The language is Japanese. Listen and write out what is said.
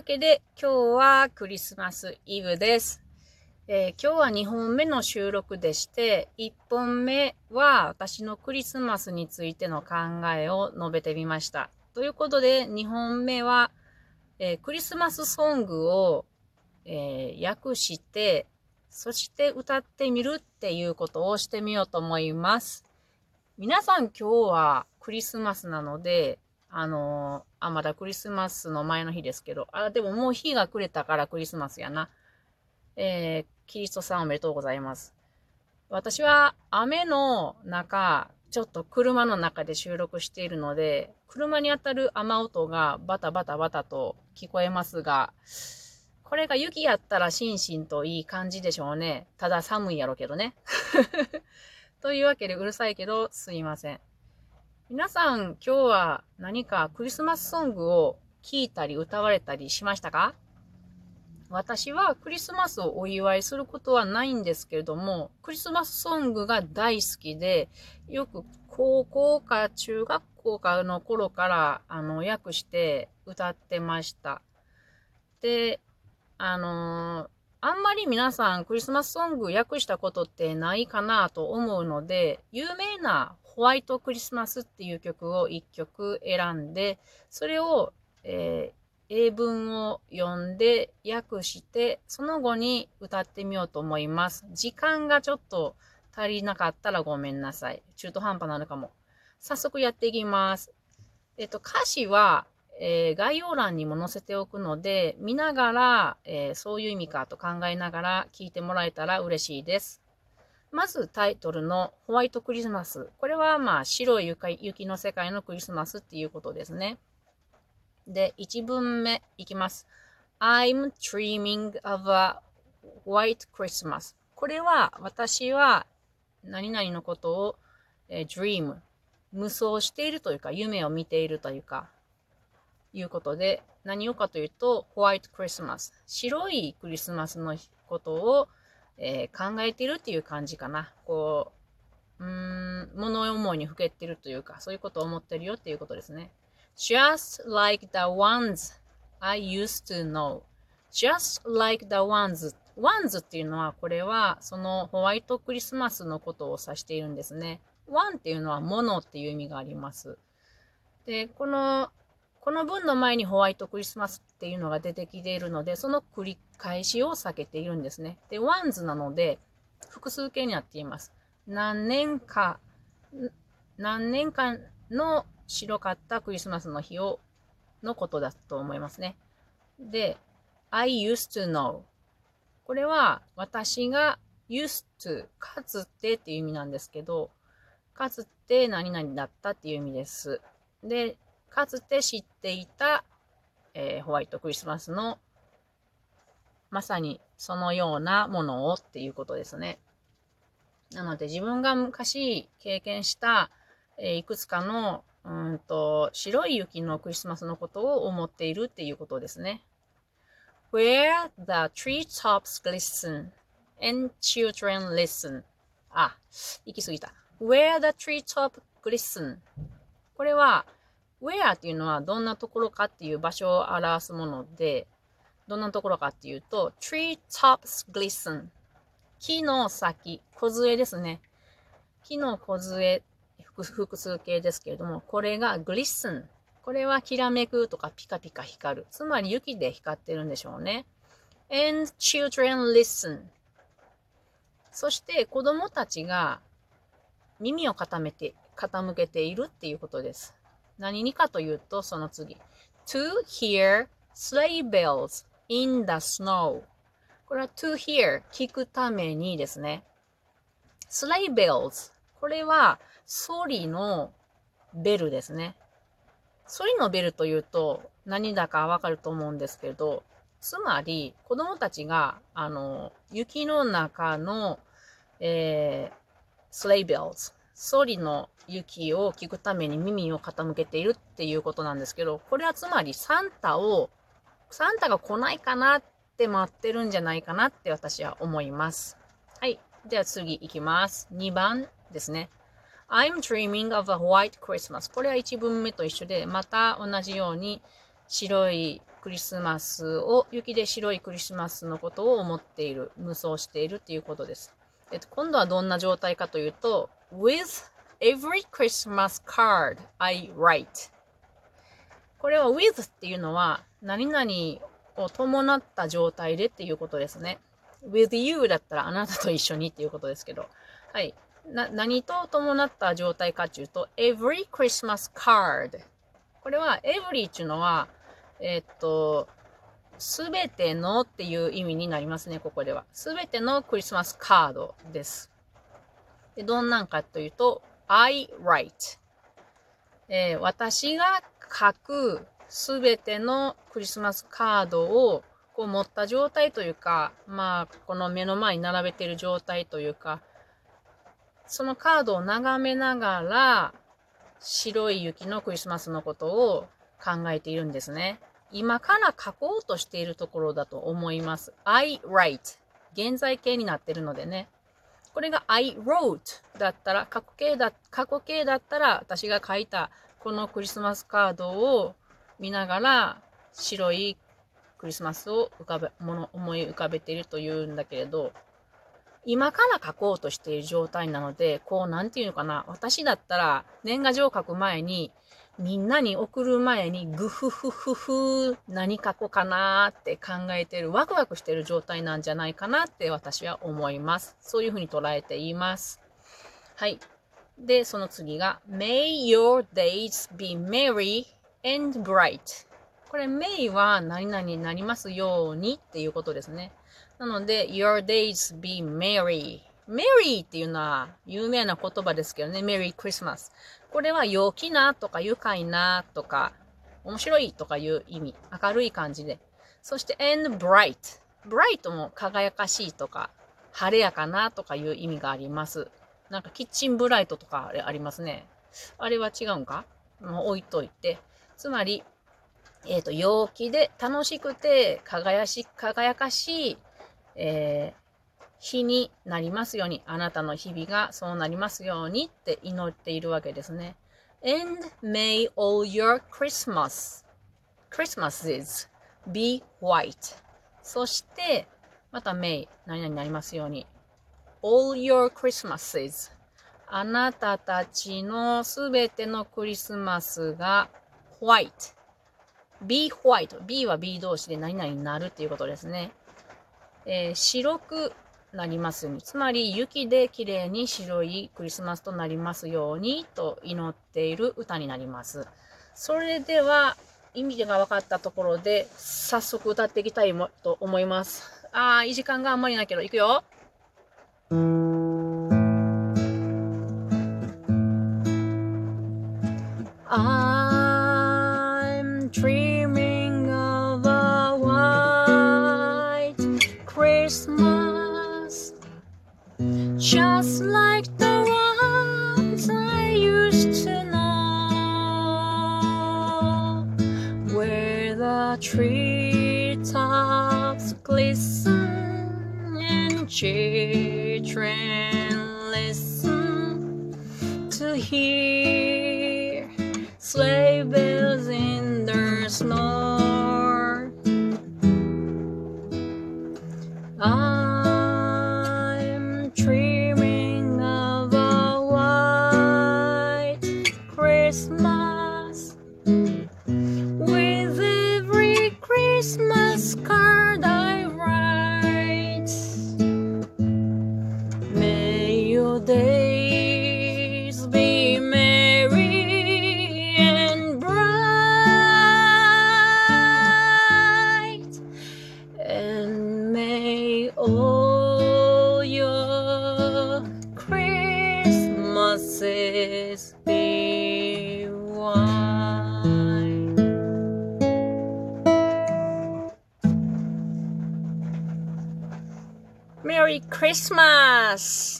わけで今日はクリスマスイブです。えー、今日は2本目の収録でして、1本目は私のクリスマスについての考えを述べてみました。ということで2本目は、えー、クリスマスソングを、えー、訳して、そして歌ってみるっていうことをしてみようと思います。皆さん今日はクリスマスなので、あのー、あ、まだクリスマスの前の日ですけど、あ、でももう日が暮れたからクリスマスやな。えー、キリストさんおめでとうございます。私は雨の中、ちょっと車の中で収録しているので、車に当たる雨音がバタバタバタと聞こえますが、これが雪やったらしんしんといい感じでしょうね。ただ寒いやろけどね。というわけでうるさいけどすいません。皆さん今日は何かクリスマスソングを聴いたり歌われたりしましたか？私はクリスマスをお祝いすることはないんですけれども、クリスマスソングが大好きで、よく高校か中学校かの頃からあの訳して歌ってました。で、あのー、あんまり皆さんクリスマスソング訳したことってないかなと思うので、有名なホワイトクリスマスっていう曲を1曲選んで、それを、えー英文を読んで訳して、その後に歌ってみようと思います。時間がちょっと足りなかったらごめんなさい。中途半端なのかも。早速やっていきます。えっと、歌詞は、えー、概要欄にも載せておくので、見ながら、えー、そういう意味かと考えながら聞いてもらえたら嬉しいです。まずタイトルのホワイトクリスマス。これはまあ白い雪の世界のクリスマスっていうことですね。で、1文目いきます。I'm dreaming of a white Christmas. これは私は何々のことを、えー、dream 無双しているというか夢を見ているというかいうことで何をかというと white Christmas 白いクリスマスのことを、えー、考えてるっていう感じかな。こう、うーん、物思いにふけてるというかそういうことを思ってるよっていうことですね。just like the ones I used to know. just like the ones. ones っていうのは、これはそのホワイトクリスマスのことを指しているんですね。one っていうのはものっていう意味があります。で、この、この文の前にホワイトクリスマスっていうのが出てきているので、その繰り返しを避けているんですね。で、ones なので、複数形になっています。何年か、何年間の白かったクリスマスの日を、のことだと思いますね。で、I used to know. これは私が used to かつてっていう意味なんですけど、かつて何々だったっていう意味です。で、かつて知っていた、えー、ホワイトクリスマスのまさにそのようなものをっていうことですね。なので自分が昔経験した、えー、いくつかのうんと、白い雪のクリスマスのことを思っているっていうことですね。Where the treetops glisten and children listen. あ、行き過ぎた。Where the treetop glisten. これは、where っていうのはどんなところかっていう場所を表すもので、どんなところかっていうと、treetops glisten. 木の先、小杖ですね。木の小杖複数形ですけれども、これが glisten。これはきらめくとかピカピカ光る。つまり雪で光ってるんでしょうね。and children listen. そして子供たちが耳を傾て傾けているっていうことです。何にかというと、その次。to hear sleigh bells in the snow. これは to hear 聞くためにですね。sleigh bells これはソリのベルですね。ソリのベルというと何だかわかると思うんですけど、つまり子供たちが、あの、雪の中の、えー、スレイベルズ、ソリの雪を聞くために耳を傾けているっていうことなんですけど、これはつまりサンタを、サンタが来ないかなって待ってるんじゃないかなって私は思います。はい。では次行きます。2番ですね。I'm dreaming of a white Christmas. これは1文目と一緒で、また同じように白いクリスマスを、雪で白いクリスマスのことを思っている、無双しているっていうことです。えっと、今度はどんな状態かというと、with every Christmas card I write これは with っていうのは何々を伴った状態でっていうことですね。with you だったらあなたと一緒にっていうことですけど。はい。な、何と伴った状態かっていうと、every Christmas card これは every っていうのは、え、っと、すべてのっていう意味になりますね、ここでは。すべてのクリスマスカードです。でどんなんかというと、I write、えー、私が書くすべてのクリスマスカードをこう持った状態というか、まあ、この目の前に並べている状態というか、そのカードを眺めながら、白い雪のクリスマスのことを考えているんですね。今から書こうとしているところだと思います。I write 現在形になってるのでね。これが I wrote だったら、過去形だ、過去形だったら、私が書いたこのクリスマスカードを見ながら、白いクリスマスを浮かべ、もの、思い浮かべているというんだけれど、今から書こうとしている状態なので、こう、なんていうのかな。私だったら、年賀状を書く前に、みんなに送る前に、ぐふふふふ、何書こうかなって考えてる、ワクワクしてる状態なんじゃないかなって私は思います。そういうふうに捉えています。はい。で、その次が、May your days be merry and bright. これ、May は何々になりますようにっていうことですね。なので、your days be merry. Merry っていうのは有名な言葉ですけどね。merry Christmas。これは陽気なとか愉快なとか面白いとかいう意味。明るい感じで。そして and bright。bright も輝かしいとか晴れやかなとかいう意味があります。なんかキッチンブライトとかありますね。あれは違うんか？もう置いといて。つまり、えっ、ー、と、陽気で楽しくて輝し、輝かしいえー、日になりますように、あなたの日々がそうなりますようにって祈っているわけですね。And may all your Christmas, Christmases be white. そして、また may 何々になりますように。all your Christmases あなたたちのすべてのクリスマスが white。be white。be は be 動詞で何々になるっていうことですね。えー、白くなりますように。つまり、雪で綺麗に白いクリスマスとなりますようにと祈っている歌になります。それでは、意味が分かったところで、早速歌っていきたいもと思います。ああ、いい時間があんまりないけど、いくよ。Treetops glisten and children listen to hear sleigh bells in the snow. Christmas card I write. May your days be merry and bright, and may all Christmas!